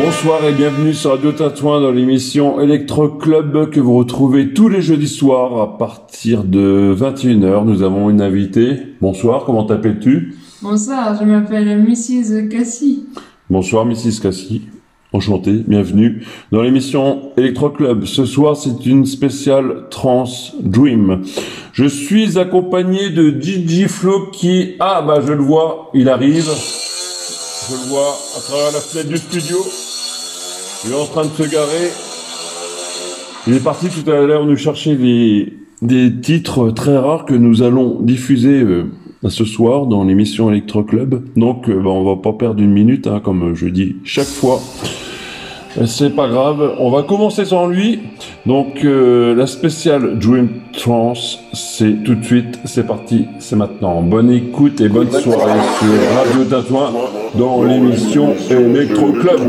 Bonsoir et bienvenue sur Radio Tatouin dans l'émission Electro Club que vous retrouvez tous les jeudis soirs à partir de 21h. Nous avons une invitée. Bonsoir, comment t'appelles-tu? Bonsoir, je m'appelle Mrs. Cassie. Bonsoir Mrs. Cassie. Enchanté, bienvenue dans l'émission Electro Club. Ce soir, c'est une spéciale Trans Dream. Je suis accompagné de DJ Flo qui, ah bah je le vois, il arrive. Je le vois à travers la fenêtre du studio. Il est en train de se garer. Il est parti tout à l'heure nous chercher des, des titres très rares que nous allons diffuser euh, ce soir dans l'émission Electro Club. Donc, euh, bah, on va pas perdre une minute, hein, comme je dis chaque fois. Euh, C'est pas grave, on va commencer sans lui. Donc, euh, la spéciale Dream Trance, c'est tout de suite, c'est parti, c'est maintenant. Bonne écoute et bonne soirée sur Radio Tatouin dans l'émission Electro Club.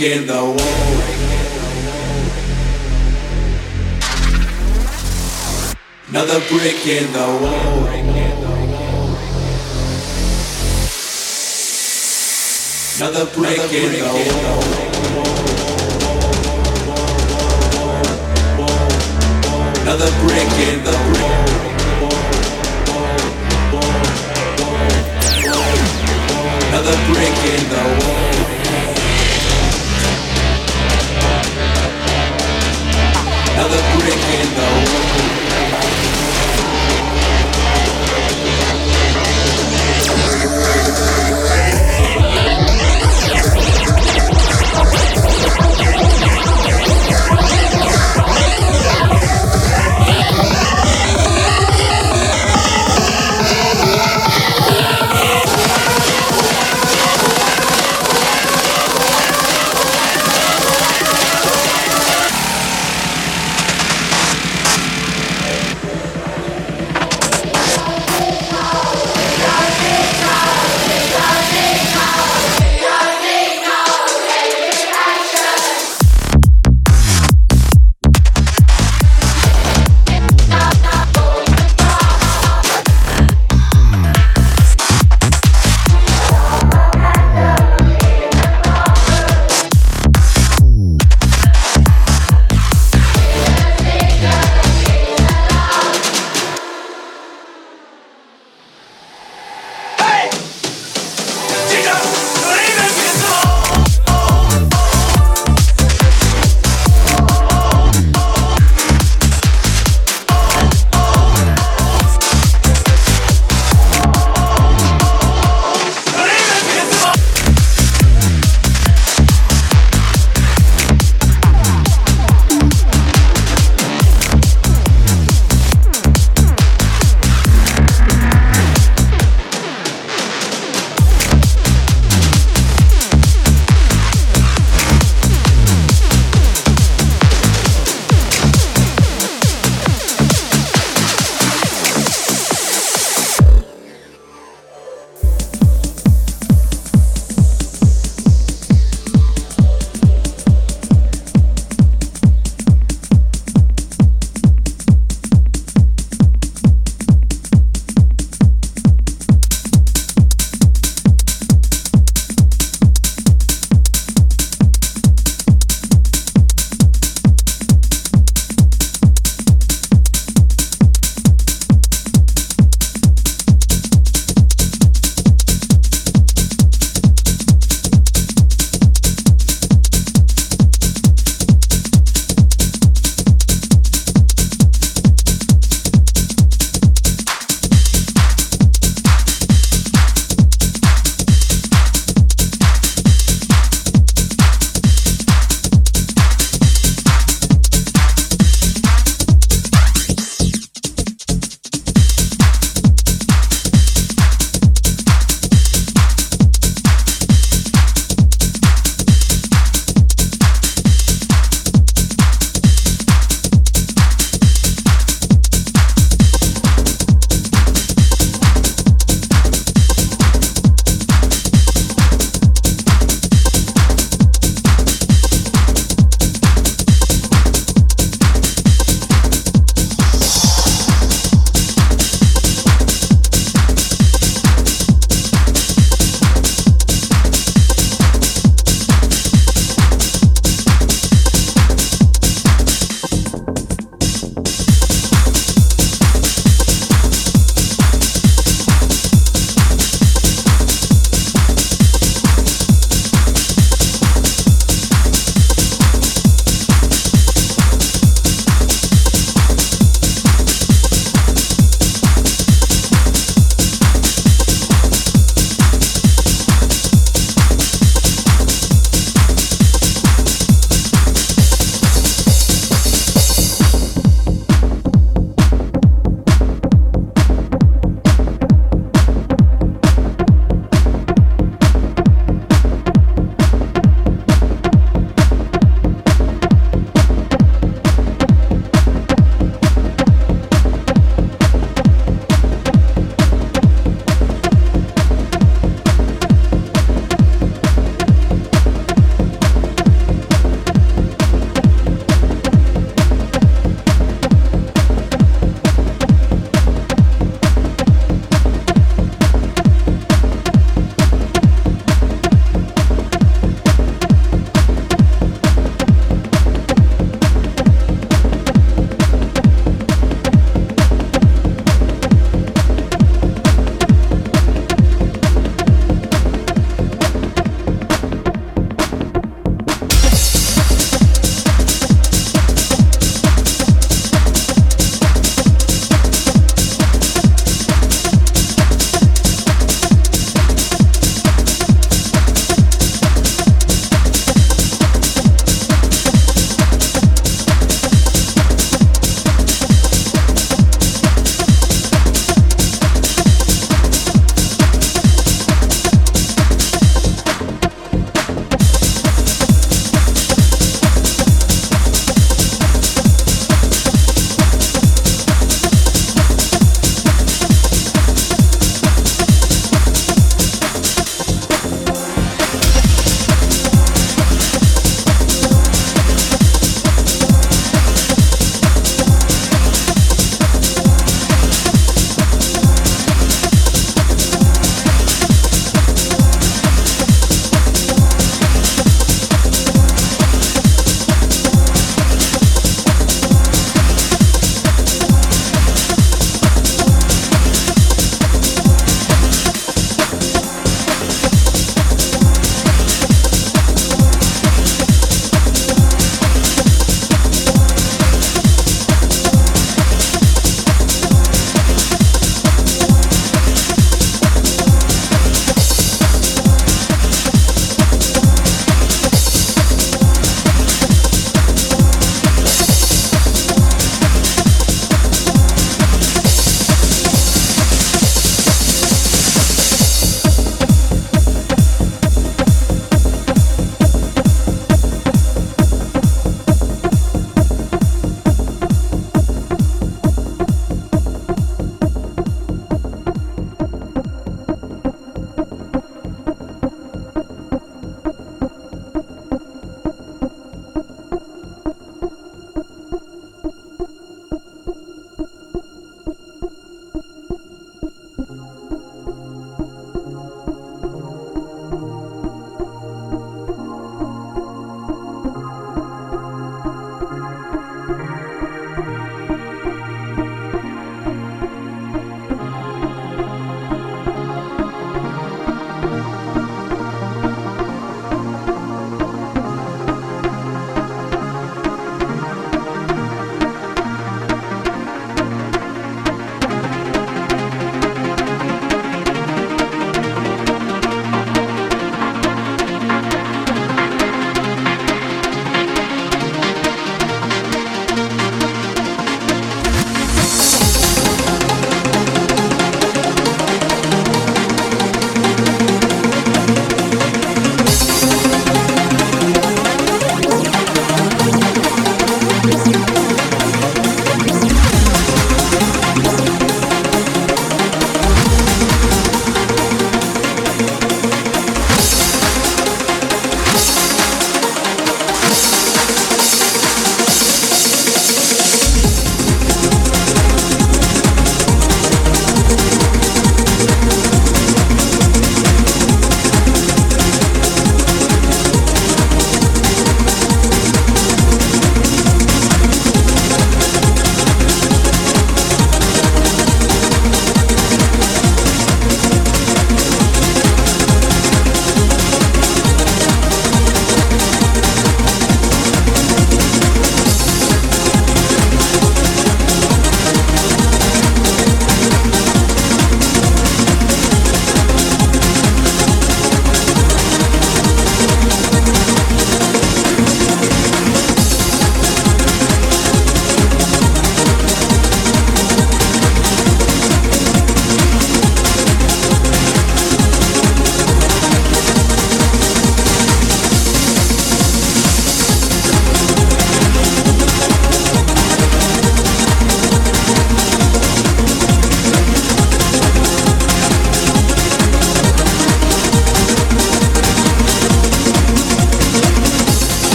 Brick in the wall. Another brick in the wall. Another brick in the wall.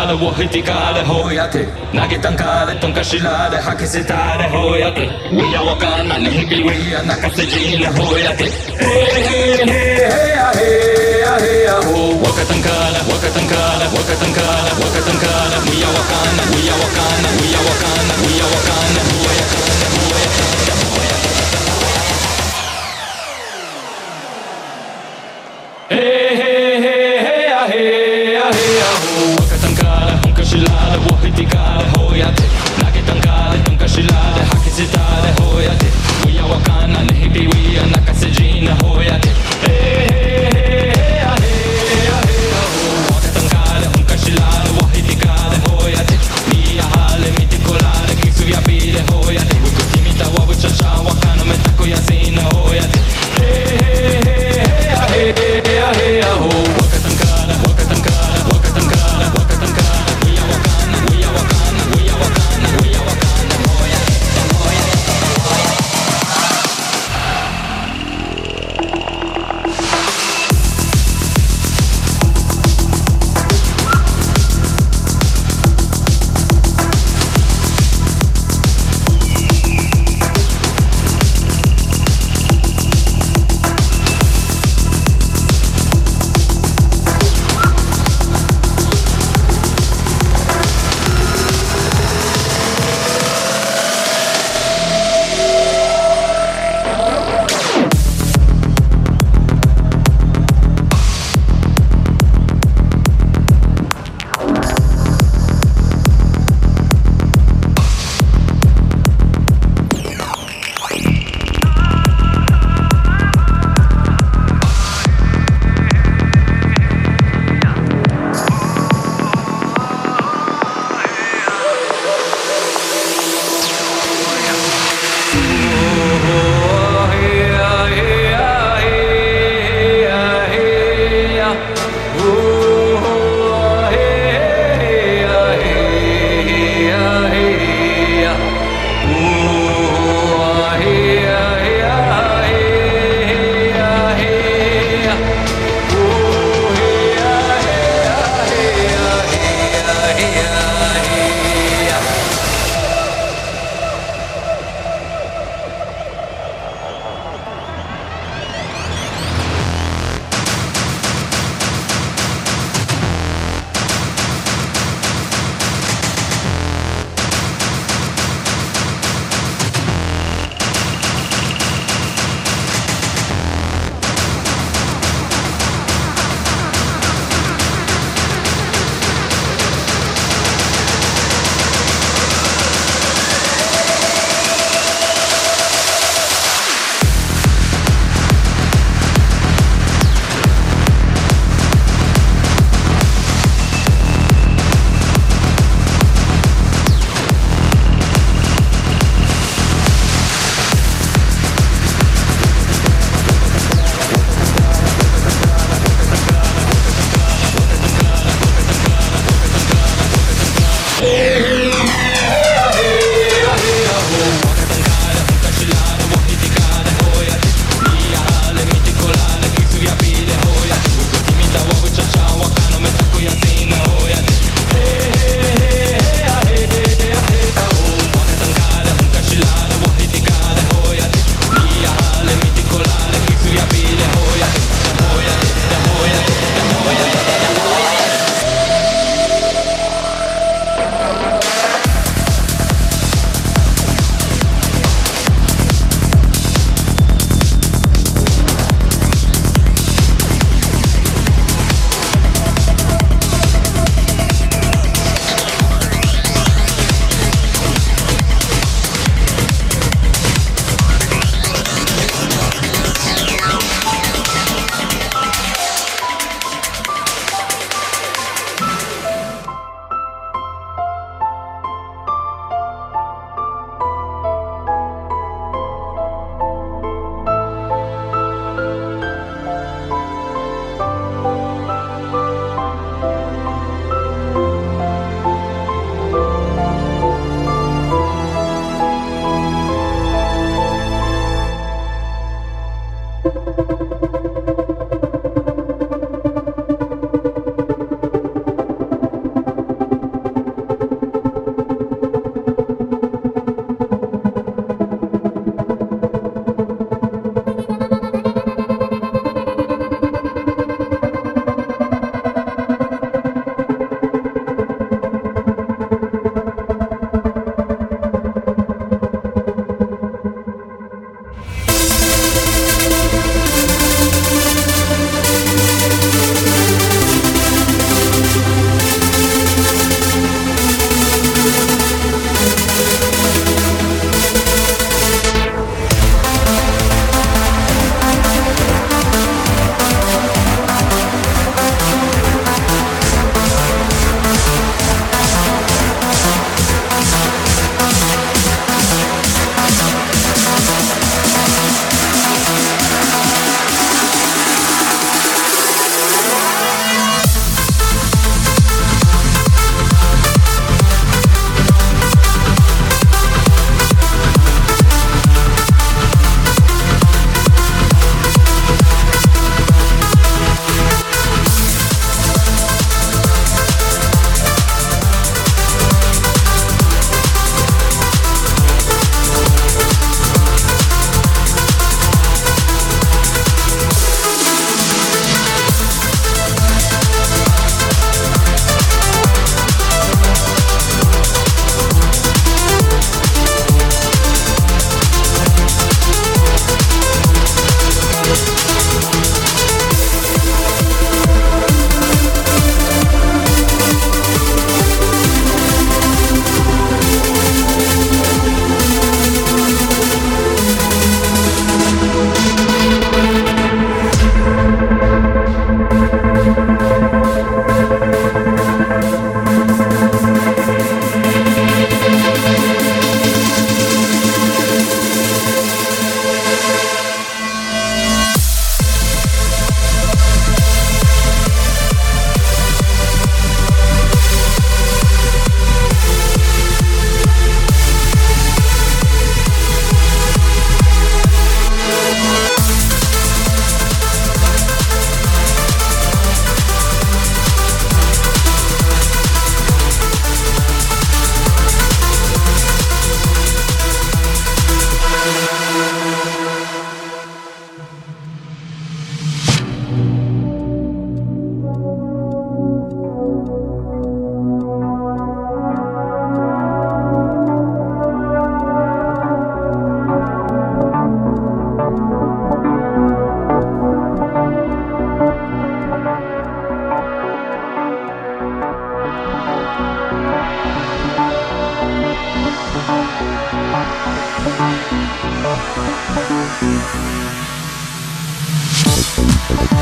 على وحيتك على هويتي ناجتنك على تنكشلة حكست على هويتي ويا وكان نهيك الوية نكسجين لهويتي وكتنكالا وكتنكالا وكتنكالا وكتنكالا ويا وكان ويا وكان ويا وكان ويا وكان voy a dejar.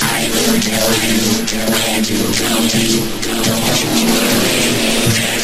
I will tell you where to go to. Don't you worry.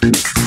Thank